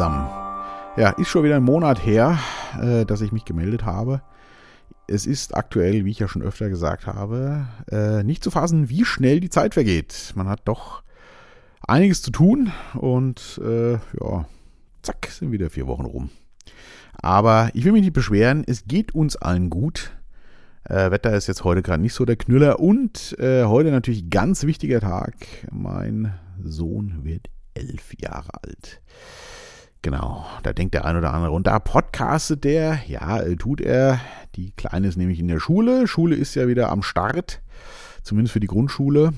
zusammen. Ja, ist schon wieder ein Monat her, äh, dass ich mich gemeldet habe. Es ist aktuell, wie ich ja schon öfter gesagt habe, äh, nicht zu fassen, wie schnell die Zeit vergeht. Man hat doch einiges zu tun und äh, ja, zack, sind wieder vier Wochen rum. Aber ich will mich nicht beschweren, es geht uns allen gut. Äh, Wetter ist jetzt heute gerade nicht so der Knüller und äh, heute natürlich ganz wichtiger Tag. Mein Sohn wird elf Jahre alt. Genau, da denkt der ein oder andere. Und da podcastet der, ja, äh, tut er. Die Kleine ist nämlich in der Schule. Schule ist ja wieder am Start, zumindest für die Grundschule.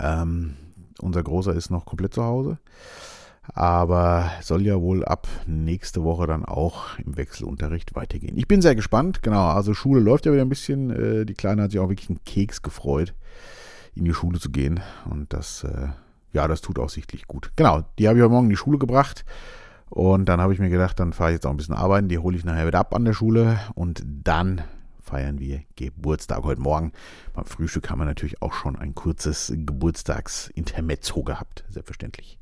Ähm, unser Großer ist noch komplett zu Hause. Aber soll ja wohl ab nächste Woche dann auch im Wechselunterricht weitergehen. Ich bin sehr gespannt. Genau, also Schule läuft ja wieder ein bisschen. Äh, die Kleine hat sich auch wirklich einen Keks gefreut, in die Schule zu gehen. Und das, äh, ja, das tut auch sichtlich gut. Genau, die habe ich heute Morgen in die Schule gebracht. Und dann habe ich mir gedacht, dann fahre ich jetzt auch ein bisschen arbeiten. Die hole ich nachher wieder ab an der Schule. Und dann feiern wir Geburtstag heute Morgen. Beim Frühstück haben wir natürlich auch schon ein kurzes Geburtstagsintermezzo gehabt, selbstverständlich.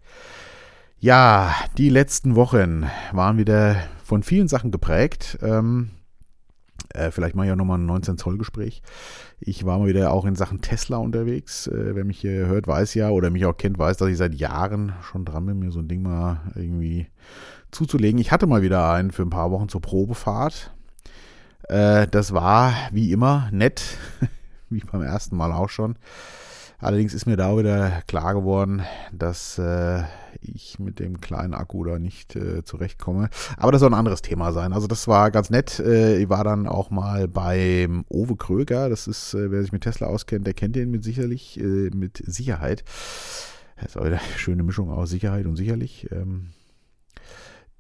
Ja, die letzten Wochen waren wieder von vielen Sachen geprägt. Ähm, äh, vielleicht mache ich auch nochmal ein 19-Zoll-Gespräch. Ich war mal wieder auch in Sachen Tesla unterwegs. Äh, wer mich hier hört, weiß ja, oder mich auch kennt, weiß, dass ich seit Jahren schon dran bin, mir so ein Ding mal irgendwie zuzulegen. Ich hatte mal wieder einen für ein paar Wochen zur Probefahrt. Äh, das war wie immer nett, wie beim ersten Mal auch schon. Allerdings ist mir da wieder klar geworden, dass äh, ich mit dem kleinen Akku da nicht äh, zurechtkomme. Aber das soll ein anderes Thema sein. Also das war ganz nett. Äh, ich war dann auch mal beim Owe Kröger. Das ist, äh, wer sich mit Tesla auskennt, der kennt den mit sicherlich, äh, mit Sicherheit. Das ist auch eine schöne Mischung aus Sicherheit und sicherlich. Ähm,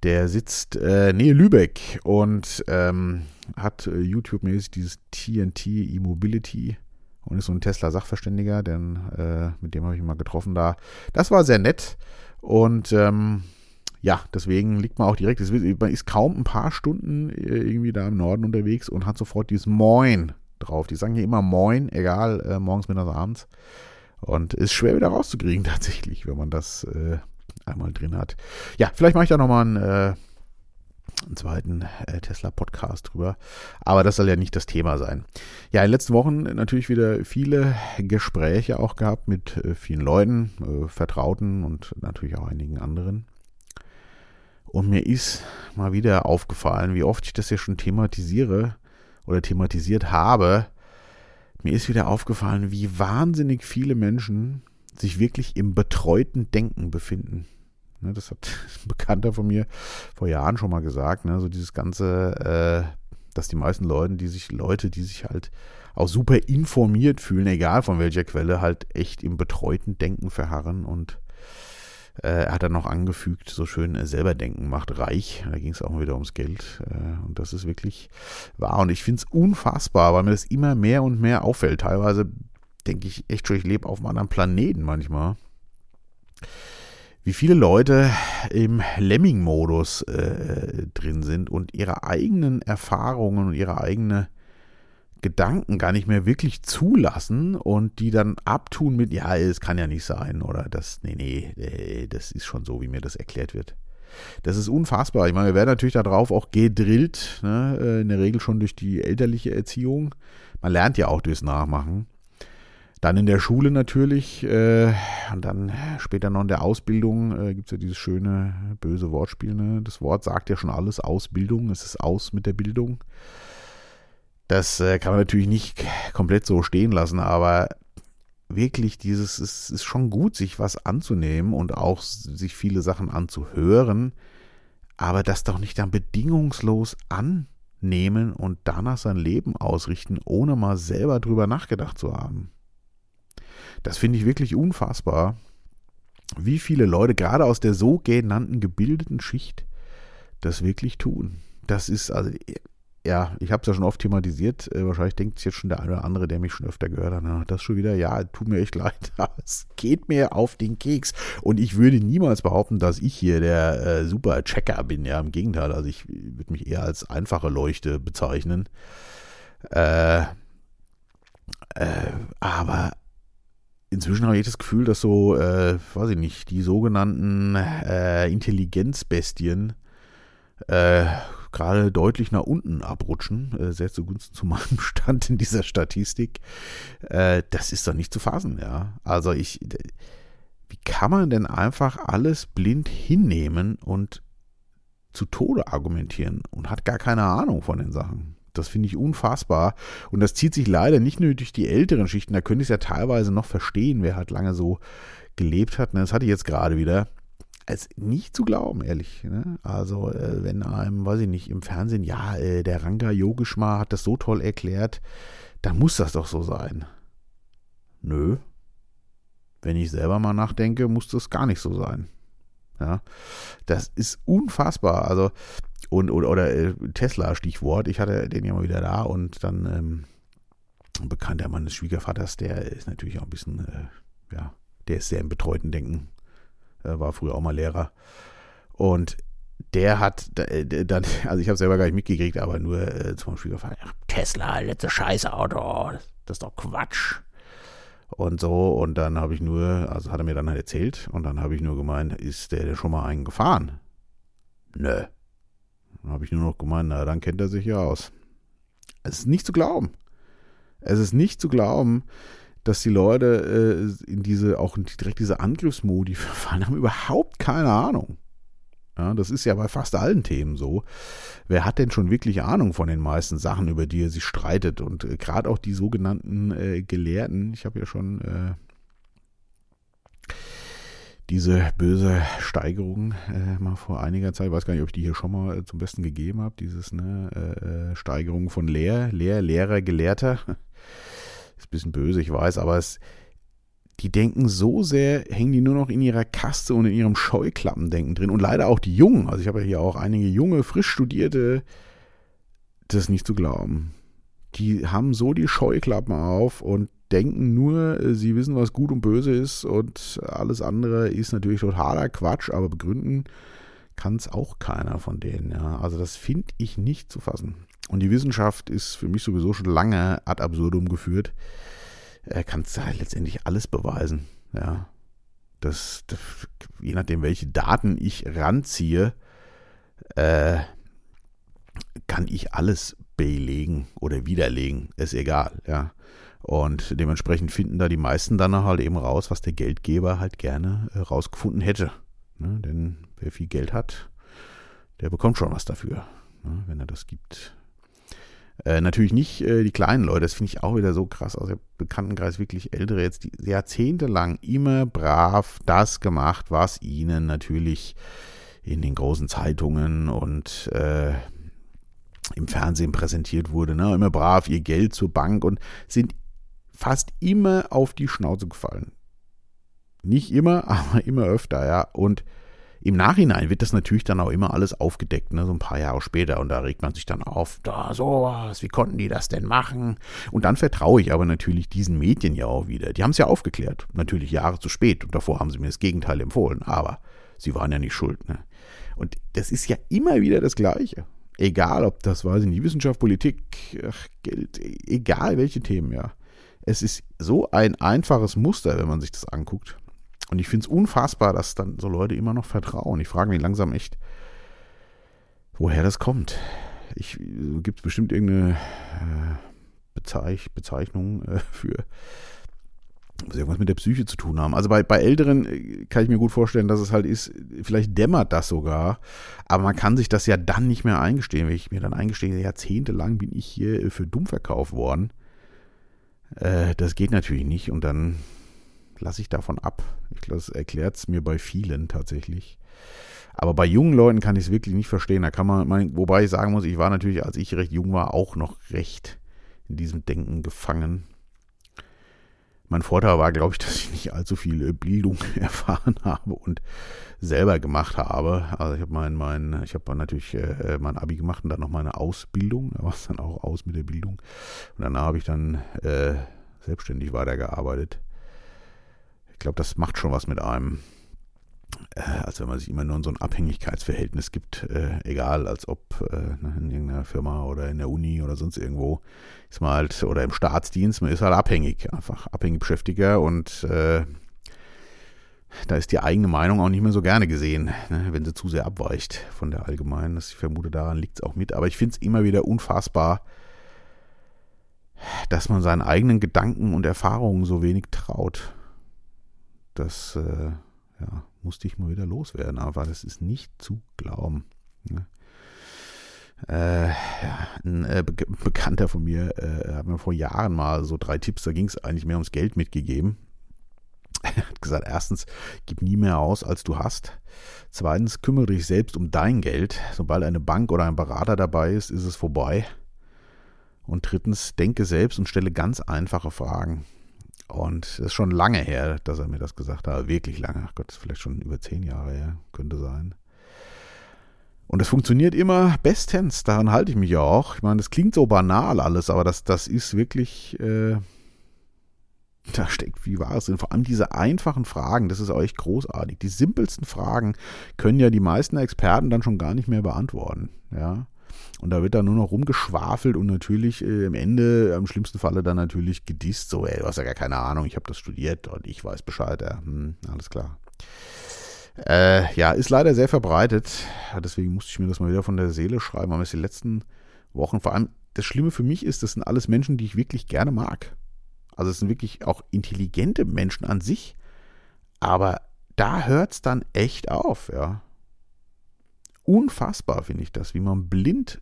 der sitzt äh, nähe Lübeck und ähm, hat äh, YouTube-mäßig dieses TNT E-Mobility und ist so ein Tesla-Sachverständiger, denn äh, mit dem habe ich mal getroffen da. Das war sehr nett und ähm, ja, deswegen liegt man auch direkt, man ist kaum ein paar Stunden äh, irgendwie da im Norden unterwegs und hat sofort dieses Moin drauf. Die sagen hier immer Moin, egal, äh, morgens, mittags, abends. Und ist schwer wieder rauszukriegen tatsächlich, wenn man das äh, einmal drin hat. Ja, vielleicht mache ich da nochmal einen äh, einen zweiten äh, Tesla-Podcast drüber. Aber das soll ja nicht das Thema sein. Ja, in den letzten Wochen natürlich wieder viele Gespräche auch gehabt mit äh, vielen Leuten, äh, Vertrauten und natürlich auch einigen anderen. Und mir ist mal wieder aufgefallen, wie oft ich das ja schon thematisiere oder thematisiert habe. Mir ist wieder aufgefallen, wie wahnsinnig viele Menschen sich wirklich im betreuten Denken befinden. Ne, das hat ein Bekannter von mir vor Jahren schon mal gesagt. Ne, so dieses ganze, äh, dass die meisten Leute, die sich, Leute, die sich halt auch super informiert fühlen, egal von welcher Quelle, halt echt im betreuten Denken verharren und äh, er hat dann noch angefügt, so schön äh, selber denken macht reich. Da ging es auch mal wieder ums Geld. Äh, und das ist wirklich wahr. Und ich finde es unfassbar, weil mir das immer mehr und mehr auffällt. Teilweise denke ich echt schon, ich lebe auf einem anderen Planeten manchmal wie viele Leute im Lemming-Modus äh, drin sind und ihre eigenen Erfahrungen und ihre eigenen Gedanken gar nicht mehr wirklich zulassen und die dann abtun mit, ja, es kann ja nicht sein oder das, nee, nee, äh, das ist schon so, wie mir das erklärt wird. Das ist unfassbar. Ich meine, wir werden natürlich darauf auch gedrillt, ne? Äh, in der Regel schon durch die elterliche Erziehung. Man lernt ja auch durchs Nachmachen. Dann in der Schule natürlich äh, und dann später noch in der Ausbildung äh, gibt es ja dieses schöne böse Wortspiel. Ne? Das Wort sagt ja schon alles, Ausbildung, es ist aus mit der Bildung. Das äh, kann man natürlich nicht komplett so stehen lassen, aber wirklich dieses, es ist schon gut, sich was anzunehmen und auch sich viele Sachen anzuhören, aber das doch nicht dann bedingungslos annehmen und danach sein Leben ausrichten, ohne mal selber drüber nachgedacht zu haben. Das finde ich wirklich unfassbar, wie viele Leute gerade aus der sogenannten gebildeten Schicht das wirklich tun. Das ist also, ja, ich habe es ja schon oft thematisiert. Äh, wahrscheinlich denkt jetzt schon der eine oder andere, der mich schon öfter gehört hat, das schon wieder, ja, tut mir echt leid, aber es geht mir auf den Keks. Und ich würde niemals behaupten, dass ich hier der äh, super Checker bin. Ja, im Gegenteil, also ich würde mich eher als einfache Leuchte bezeichnen. Äh, äh, aber inzwischen habe ich das Gefühl, dass so, äh, weiß ich nicht, die sogenannten äh, Intelligenzbestien äh, gerade deutlich nach unten abrutschen, äh, sehr zugunsten zu meinem Stand in dieser Statistik. Äh, das ist doch nicht zu fassen, ja. Also ich, wie kann man denn einfach alles blind hinnehmen und zu Tode argumentieren und hat gar keine Ahnung von den Sachen? Das finde ich unfassbar. Und das zieht sich leider nicht nur durch die älteren Schichten. Da könnte ich es ja teilweise noch verstehen, wer halt lange so gelebt hat. Ne? Das hatte ich jetzt gerade wieder. Es ist nicht zu glauben, ehrlich. Ne? Also, äh, wenn einem, weiß ich nicht, im Fernsehen, ja, äh, der Ranga Yogeshwar hat das so toll erklärt, dann muss das doch so sein. Nö. Wenn ich selber mal nachdenke, muss das gar nicht so sein. Ja, das ist unfassbar. Also, und, oder, oder äh, Tesla, Stichwort, ich hatte den ja mal wieder da und dann ähm, ein bekannter Mann des Schwiegervaters, der ist natürlich auch ein bisschen, äh, ja, der ist sehr im betreuten Denken, äh, war früher auch mal Lehrer. Und der hat äh, dann, also ich habe selber gar nicht mitgekriegt, aber nur äh, zum Schwiegervater, Tesla, letzte Scheißauto, das ist doch Quatsch und so. Und dann habe ich nur, also hat er mir dann halt erzählt und dann habe ich nur gemeint, ist der schon mal einen gefahren? Nö. Dann habe ich nur noch gemeint, na, dann kennt er sich ja aus. Es ist nicht zu glauben. Es ist nicht zu glauben, dass die Leute äh, in diese, auch direkt diese Angriffsmodi verfallen haben, überhaupt keine Ahnung. Ja, das ist ja bei fast allen Themen so. Wer hat denn schon wirklich Ahnung von den meisten Sachen, über die er sich streitet? Und äh, gerade auch die sogenannten äh, Gelehrten, ich habe ja schon äh, diese böse Steigerung äh, mal vor einiger Zeit, weiß gar nicht, ob ich die hier schon mal äh, zum Besten gegeben habe, dieses ne, äh, Steigerung von Lehr, Lehr, Lehrer, Gelehrter. Ist ein bisschen böse, ich weiß, aber es die denken so sehr, hängen die nur noch in ihrer Kaste und in ihrem Scheuklappendenken drin. Und leider auch die Jungen. Also ich habe ja hier auch einige junge, frisch studierte, das ist nicht zu glauben. Die haben so die Scheuklappen auf und denken nur, sie wissen, was gut und böse ist und alles andere ist natürlich totaler Quatsch, aber begründen kann es auch keiner von denen. Ja. Also das finde ich nicht zu fassen. Und die Wissenschaft ist für mich sowieso schon lange ad absurdum geführt äh, kannst du halt letztendlich alles beweisen. Ja. Das, das, je nachdem, welche Daten ich ranziehe, äh, kann ich alles belegen oder widerlegen. Ist egal, ja. Und dementsprechend finden da die meisten dann halt eben raus, was der Geldgeber halt gerne äh, rausgefunden hätte. Ne? Denn wer viel Geld hat, der bekommt schon was dafür, ne? wenn er das gibt. Äh, natürlich nicht äh, die kleinen Leute, das finde ich auch wieder so krass aus dem Bekanntenkreis, wirklich Ältere jetzt, die jahrzehntelang immer brav das gemacht, was ihnen natürlich in den großen Zeitungen und äh, im Fernsehen präsentiert wurde. Ne? Immer brav ihr Geld zur Bank und sind fast immer auf die Schnauze gefallen. Nicht immer, aber immer öfter, ja. Und im Nachhinein wird das natürlich dann auch immer alles aufgedeckt, ne, so ein paar Jahre später. Und da regt man sich dann auf, da sowas, wie konnten die das denn machen? Und dann vertraue ich aber natürlich diesen Medien ja auch wieder. Die haben es ja aufgeklärt, natürlich Jahre zu spät. Und davor haben sie mir das Gegenteil empfohlen. Aber sie waren ja nicht schuld. Ne? Und das ist ja immer wieder das Gleiche. Egal, ob das, weiß ich nicht, Wissenschaft, Politik, ach, Geld, egal welche Themen, ja. Es ist so ein einfaches Muster, wenn man sich das anguckt. Und ich finde es unfassbar, dass dann so Leute immer noch vertrauen. Ich frage mich langsam echt, woher das kommt. Ich gibt es bestimmt irgendeine äh, Bezeich, Bezeichnung äh, für was irgendwas mit der Psyche zu tun haben. Also bei, bei Älteren äh, kann ich mir gut vorstellen, dass es halt ist, vielleicht dämmert das sogar, aber man kann sich das ja dann nicht mehr eingestehen. Wenn ich mir dann eingestehe, jahrzehntelang bin ich hier für dumm verkauft worden. Äh, das geht natürlich nicht und dann lasse ich davon ab. Ich glaube, das erklärt es mir bei vielen tatsächlich. Aber bei jungen Leuten kann ich es wirklich nicht verstehen. Da kann man, mein, wobei ich sagen muss, ich war natürlich, als ich recht jung war, auch noch recht in diesem Denken gefangen. Mein Vorteil war, glaube ich, dass ich nicht allzu viel Bildung erfahren habe und selber gemacht habe. Also ich habe mein, mein, ich habe natürlich äh, mein Abi gemacht und dann noch meine Ausbildung. Da war es dann auch aus mit der Bildung. Und danach habe ich dann äh, selbstständig weitergearbeitet glaube, das macht schon was mit einem. Äh, als wenn man sich immer nur in so ein Abhängigkeitsverhältnis gibt, äh, egal, als ob äh, ne, in irgendeiner Firma oder in der Uni oder sonst irgendwo ist man halt, oder im Staatsdienst, man ist halt abhängig, einfach abhängig Beschäftiger und äh, da ist die eigene Meinung auch nicht mehr so gerne gesehen, ne, wenn sie zu sehr abweicht von der allgemeinen. Ich vermute, daran liegt es auch mit. Aber ich finde es immer wieder unfassbar, dass man seinen eigenen Gedanken und Erfahrungen so wenig traut. Das äh, ja, musste ich mal wieder loswerden, aber das ist nicht zu glauben. Ne? Äh, ja, ein äh, Be Bekannter von mir äh, hat mir vor Jahren mal so drei Tipps, da ging es eigentlich mehr ums Geld mitgegeben. Er hat gesagt, erstens, gib nie mehr aus, als du hast. Zweitens, kümmere dich selbst um dein Geld. Sobald eine Bank oder ein Berater dabei ist, ist es vorbei. Und drittens, denke selbst und stelle ganz einfache Fragen. Und es ist schon lange her, dass er mir das gesagt hat. Wirklich lange. Ach Gott, ist vielleicht schon über zehn Jahre her. Könnte sein. Und es funktioniert immer bestens. Daran halte ich mich ja auch. Ich meine, das klingt so banal alles, aber das, das ist wirklich. Äh, da steckt viel Wahres drin. Vor allem diese einfachen Fragen, das ist echt großartig. Die simpelsten Fragen können ja die meisten Experten dann schon gar nicht mehr beantworten. Ja. Und da wird dann nur noch rumgeschwafelt und natürlich äh, im Ende, am schlimmsten Falle dann natürlich gedisst, so, ey, du hast ja gar keine Ahnung, ich habe das studiert und ich weiß Bescheid, ja, hm, alles klar. Äh, ja, ist leider sehr verbreitet, deswegen musste ich mir das mal wieder von der Seele schreiben, aber es die letzten Wochen, vor allem das Schlimme für mich ist, das sind alles Menschen, die ich wirklich gerne mag. Also es sind wirklich auch intelligente Menschen an sich, aber da hört es dann echt auf, ja. Unfassbar finde ich das, wie man blind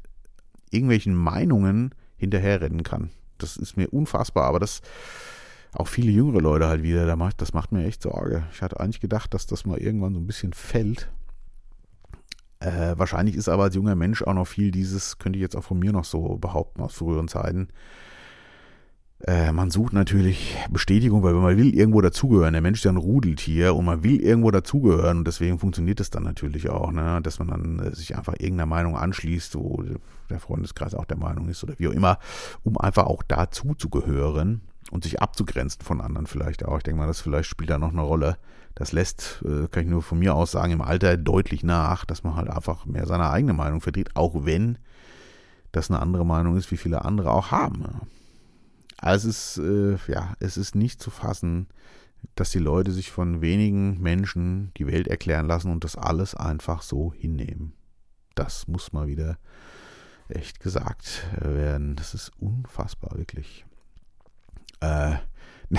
irgendwelchen Meinungen hinterherrennen kann. Das ist mir unfassbar, aber das auch viele jüngere Leute halt wieder, das macht mir echt Sorge. Ich hatte eigentlich gedacht, dass das mal irgendwann so ein bisschen fällt. Äh, wahrscheinlich ist aber als junger Mensch auch noch viel dieses, könnte ich jetzt auch von mir noch so behaupten aus früheren Zeiten, äh, man sucht natürlich Bestätigung, weil man will irgendwo dazugehören. Der Mensch ist ja ein Rudeltier und man will irgendwo dazugehören und deswegen funktioniert es dann natürlich auch, ne? dass man dann äh, sich einfach irgendeiner Meinung anschließt, wo der Freundeskreis auch der Meinung ist oder wie auch immer, um einfach auch dazu zu gehören und sich abzugrenzen von anderen vielleicht auch. Ich denke mal, das vielleicht spielt da noch eine Rolle. Das lässt, äh, kann ich nur von mir aus sagen, im Alter deutlich nach, dass man halt einfach mehr seine eigene Meinung vertritt, auch wenn das eine andere Meinung ist, wie viele andere auch haben. Also es ist, äh, ja, es ist nicht zu fassen, dass die Leute sich von wenigen Menschen die Welt erklären lassen und das alles einfach so hinnehmen. Das muss mal wieder echt gesagt werden. Das ist unfassbar, wirklich. Äh,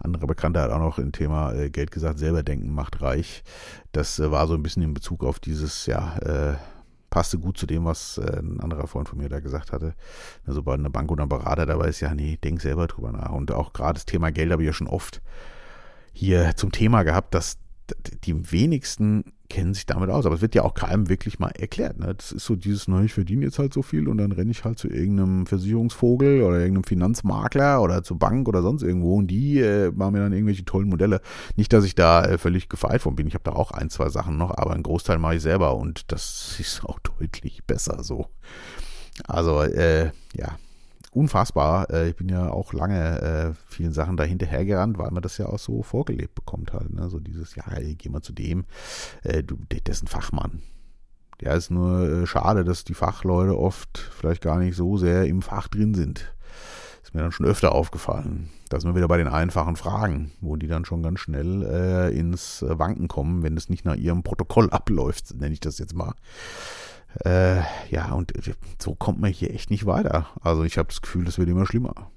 andere Bekannte hat auch noch ein Thema äh, Geld gesagt, selber denken macht reich. Das äh, war so ein bisschen in Bezug auf dieses, ja, äh, passte gut zu dem, was äh, ein anderer Freund von mir da gesagt hatte. Sobald eine Bank oder ein Berater dabei ist, ja, nee, denk selber drüber nach. Und auch gerade das Thema Geld habe ich ja schon oft hier zum Thema gehabt, dass die wenigsten kennen sich damit aus. Aber es wird ja auch keinem wirklich mal erklärt. Ne? Das ist so dieses, ne, ich verdiene jetzt halt so viel und dann renne ich halt zu irgendeinem Versicherungsvogel oder irgendeinem Finanzmakler oder zur Bank oder sonst irgendwo und die äh, machen mir dann irgendwelche tollen Modelle. Nicht, dass ich da äh, völlig gefeit von bin. Ich habe da auch ein, zwei Sachen noch, aber einen Großteil mache ich selber und das ist auch deutlich besser so. Also, äh, ja, unfassbar. Äh, ich bin ja auch lange äh, vielen Sachen dahinterhergerannt, weil man das ja auch so vorgelebt bekommt halt. Ne? So dieses, ja, geh mal zu dem, äh, du, der, der ist ein Fachmann. Ja, ist nur äh, schade, dass die Fachleute oft vielleicht gar nicht so sehr im Fach drin sind. Ist mir dann schon öfter aufgefallen. Da sind wir wieder bei den einfachen Fragen, wo die dann schon ganz schnell äh, ins Wanken kommen, wenn es nicht nach ihrem Protokoll abläuft, nenne ich das jetzt mal. Äh, ja, und so kommt man hier echt nicht weiter. Also ich habe das Gefühl, das wird immer schlimmer.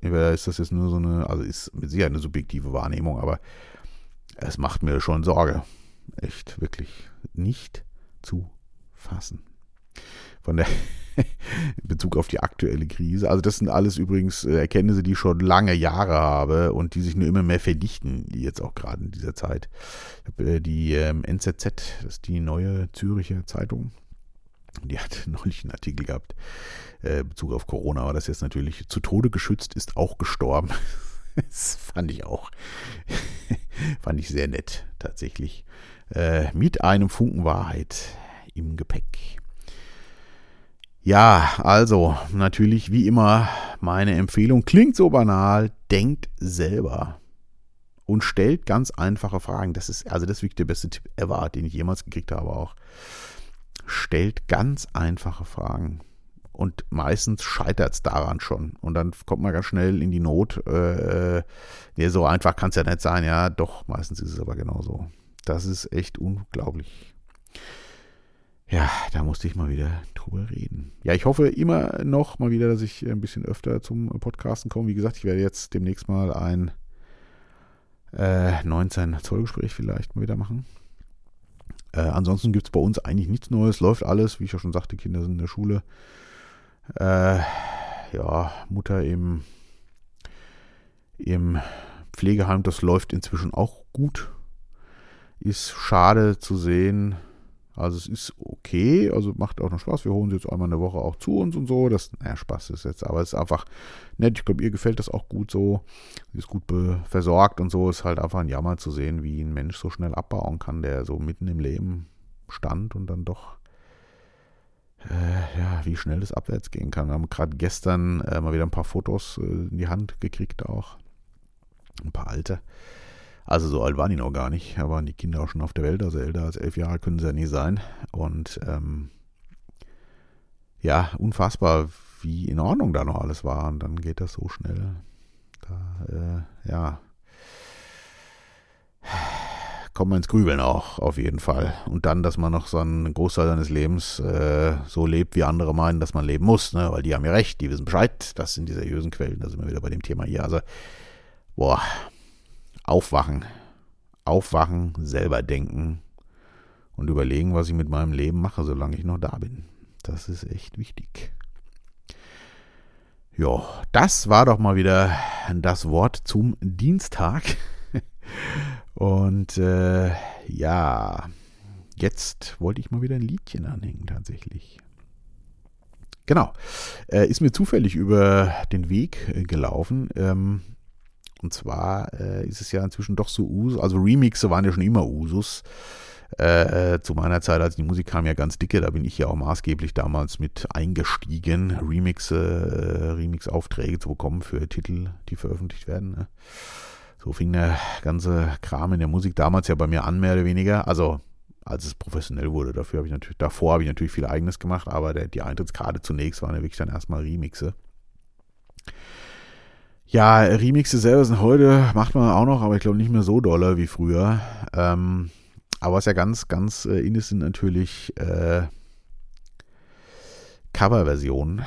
Entweder ist das jetzt nur so eine, also ist mit Sicherheit eine subjektive Wahrnehmung, aber es macht mir schon Sorge. Echt, wirklich nicht zu fassen. Von der in Bezug auf die aktuelle Krise. Also das sind alles übrigens äh, Erkenntnisse, die ich schon lange Jahre habe und die sich nur immer mehr verdichten, jetzt auch gerade in dieser Zeit. Äh, die ähm, NZZ, das ist die neue Züricher Zeitung, die hat neulich einen Artikel gehabt, äh, Bezug auf Corona, aber das jetzt natürlich zu Tode geschützt, ist auch gestorben. das fand ich auch, fand ich sehr nett, tatsächlich. Äh, mit einem Funken Wahrheit im Gepäck. Ja, also natürlich wie immer meine Empfehlung, klingt so banal, denkt selber. und stellt ganz einfache Fragen. Das ist, also das ist wirklich der beste Tipp ever, den ich jemals gekriegt habe auch. Stellt ganz einfache Fragen. Und meistens scheitert es daran schon. Und dann kommt man ganz schnell in die Not. Äh, ja, so einfach kann es ja nicht sein. Ja, doch, meistens ist es aber genauso. Das ist echt unglaublich. Ja, da musste ich mal wieder drüber reden. Ja, ich hoffe immer noch mal wieder, dass ich ein bisschen öfter zum Podcasten komme. Wie gesagt, ich werde jetzt demnächst mal ein äh, 19 Zoll Gespräch vielleicht mal wieder machen. Äh, ansonsten gibt es bei uns eigentlich nichts Neues. Läuft alles, wie ich ja schon sagte, Kinder sind in der Schule. Äh, ja, Mutter im, im Pflegeheim, das läuft inzwischen auch gut. Ist schade zu sehen. Also es ist okay, also macht auch noch Spaß. Wir holen sie jetzt einmal eine Woche auch zu uns und so. Das, naja, Spaß ist jetzt, aber es ist einfach nett. Ich glaube, ihr gefällt das auch gut so. Sie ist gut versorgt und so. Ist halt einfach ein Jammer zu sehen, wie ein Mensch so schnell abbauen kann, der so mitten im Leben stand und dann doch äh, ja, wie schnell das abwärts gehen kann. Wir haben gerade gestern äh, mal wieder ein paar Fotos äh, in die Hand gekriegt auch. Ein paar alte. Also so alt waren die noch gar nicht. Da waren die Kinder auch schon auf der Welt. Also älter als elf Jahre können sie ja nie sein. Und ähm, ja, unfassbar, wie in Ordnung da noch alles war. Und dann geht das so schnell. Da, äh, ja kommt man ins Grübeln auch, auf jeden Fall. Und dann, dass man noch so einen Großteil seines Lebens äh, so lebt, wie andere meinen, dass man leben muss, ne? weil die haben ja recht, die wissen Bescheid, das sind die seriösen Quellen, da sind wir wieder bei dem Thema hier. Also, boah, aufwachen, aufwachen, selber denken und überlegen, was ich mit meinem Leben mache, solange ich noch da bin. Das ist echt wichtig. Ja, das war doch mal wieder das Wort zum Dienstag. Und äh, ja, jetzt wollte ich mal wieder ein Liedchen anhängen tatsächlich. Genau, äh, ist mir zufällig über den Weg äh, gelaufen. Ähm, und zwar äh, ist es ja inzwischen doch so Usus, also Remixe waren ja schon immer Usus. Äh, zu meiner Zeit, als die Musik kam, ja ganz dicke, da bin ich ja auch maßgeblich damals mit eingestiegen, Remixe, äh, Remix-Aufträge zu bekommen für Titel, die veröffentlicht werden. Ne? So fing der ganze Kram in der Musik damals ja bei mir an, mehr oder weniger. Also als es professionell wurde. Dafür habe ich natürlich, davor habe ich natürlich viel eigenes gemacht, aber der, die Eintrittskarte zunächst waren ja wirklich dann erstmal Remixe. Ja, Remixe selber sind heute, macht man auch noch, aber ich glaube nicht mehr so dolle wie früher. Ähm, aber was ja ganz, ganz äh, in ist, sind natürlich äh, Coverversionen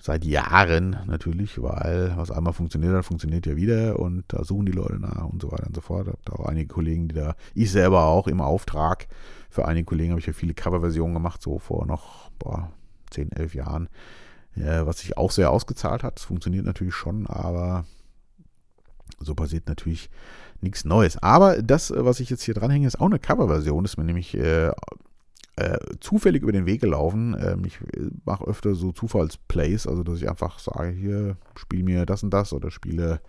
seit Jahren natürlich, weil was einmal funktioniert hat, funktioniert ja wieder und da suchen die Leute nach und so weiter und so fort. Ich habe auch einige Kollegen, die da, ich selber auch im Auftrag, für einige Kollegen habe ich ja viele Coverversionen gemacht, so vor noch boah, 10, 11 Jahren, ja, was sich auch sehr ausgezahlt hat. Es funktioniert natürlich schon, aber so passiert natürlich nichts Neues. Aber das, was ich jetzt hier dranhänge, ist auch eine Coverversion. Das ist mir nämlich äh, äh, zufällig über den Weg gelaufen. Ähm, ich äh, mache öfter so Zufallsplays, also dass ich einfach sage, hier, spiel mir das und das oder spiele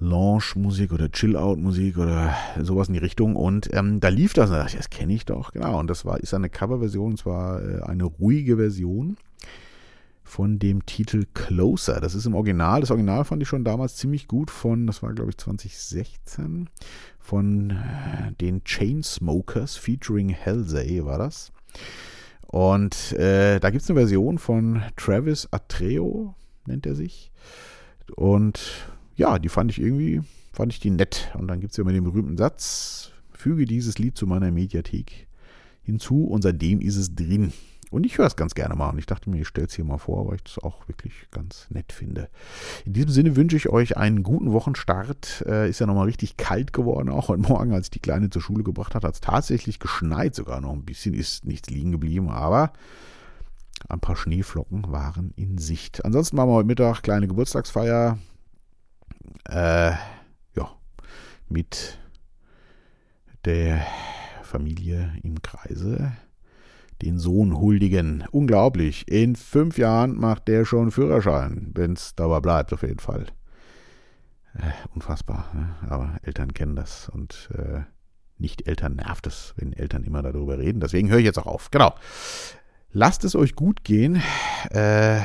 Lounge-Musik oder Chill-Out-Musik oder sowas in die Richtung. Und ähm, da lief das und da dachte ich, das kenne ich doch, genau. Und das war, ist eine Coverversion, und zwar äh, eine ruhige Version von dem Titel Closer. Das ist im Original. Das Original fand ich schon damals ziemlich gut von, das war glaube ich 2016, von äh, den Chainsmokers featuring Halsey war das. Und äh, da gibt es eine Version von Travis Atreo, nennt er sich. Und ja, die fand ich irgendwie, fand ich die nett. Und dann gibt es ja immer den berühmten Satz, füge dieses Lied zu meiner Mediathek hinzu und seitdem ist es drin. Und ich höre es ganz gerne mal. Und ich dachte mir, ich stelle es hier mal vor, weil ich das auch wirklich ganz nett finde. In diesem Sinne wünsche ich euch einen guten Wochenstart. Äh, ist ja nochmal richtig kalt geworden. Auch heute Morgen, als ich die Kleine zur Schule gebracht hat, hat es tatsächlich geschneit. Sogar noch ein bisschen ist nichts liegen geblieben. Aber ein paar Schneeflocken waren in Sicht. Ansonsten machen wir heute Mittag kleine Geburtstagsfeier. Äh, ja, mit der Familie im Kreise den Sohn huldigen. Unglaublich. In fünf Jahren macht der schon Führerschein, wenn es dabei bleibt, auf jeden Fall. Äh, unfassbar. Ne? Aber Eltern kennen das und äh, nicht Eltern nervt es, wenn Eltern immer darüber reden. Deswegen höre ich jetzt auch auf. Genau. Lasst es euch gut gehen. Äh,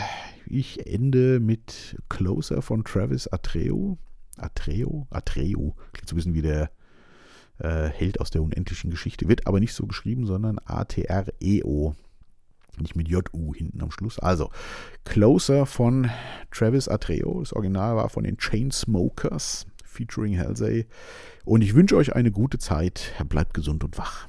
ich ende mit Closer von Travis Atreu. Atreo? Atreo. Klingt so ein bisschen wie der äh, Held aus der unendlichen Geschichte. Wird aber nicht so geschrieben, sondern A-T-R-E-O. Nicht mit J-U hinten am Schluss. Also, Closer von Travis Atreo. Das Original war von den Chainsmokers, featuring Halsey. Und ich wünsche euch eine gute Zeit. Bleibt gesund und wach.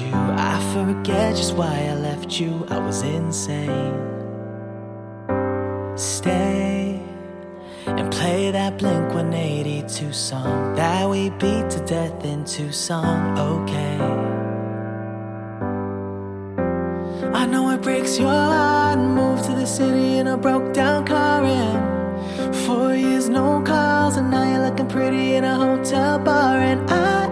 You, I forget just why I left you. I was insane. Stay and play that Blink 182 song that we beat to death in Tucson, okay. I know it breaks your heart. Moved to the city in a broke down car, and four years no calls, and now you're looking pretty in a hotel bar, and I, I,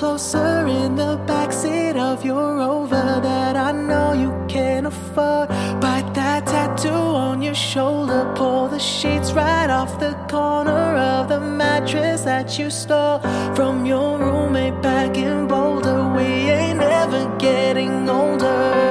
closer in the backseat of your Rover that I know you can't afford. Bite that tattoo on your shoulder, pull the sheets right off the corner of the mattress that you stole from your roommate back in Boulder. We ain't ever getting older.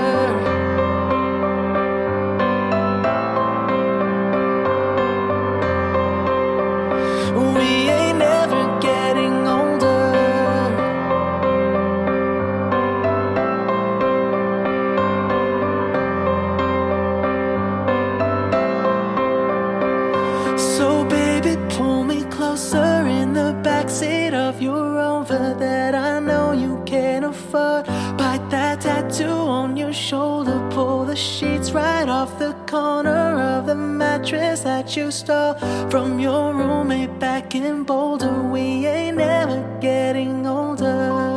of your own for that I know you can afford. Bite that tattoo on your shoulder, pull the sheets right off the corner of the mattress that you stole from your roommate back in Boulder. We ain't ever getting older.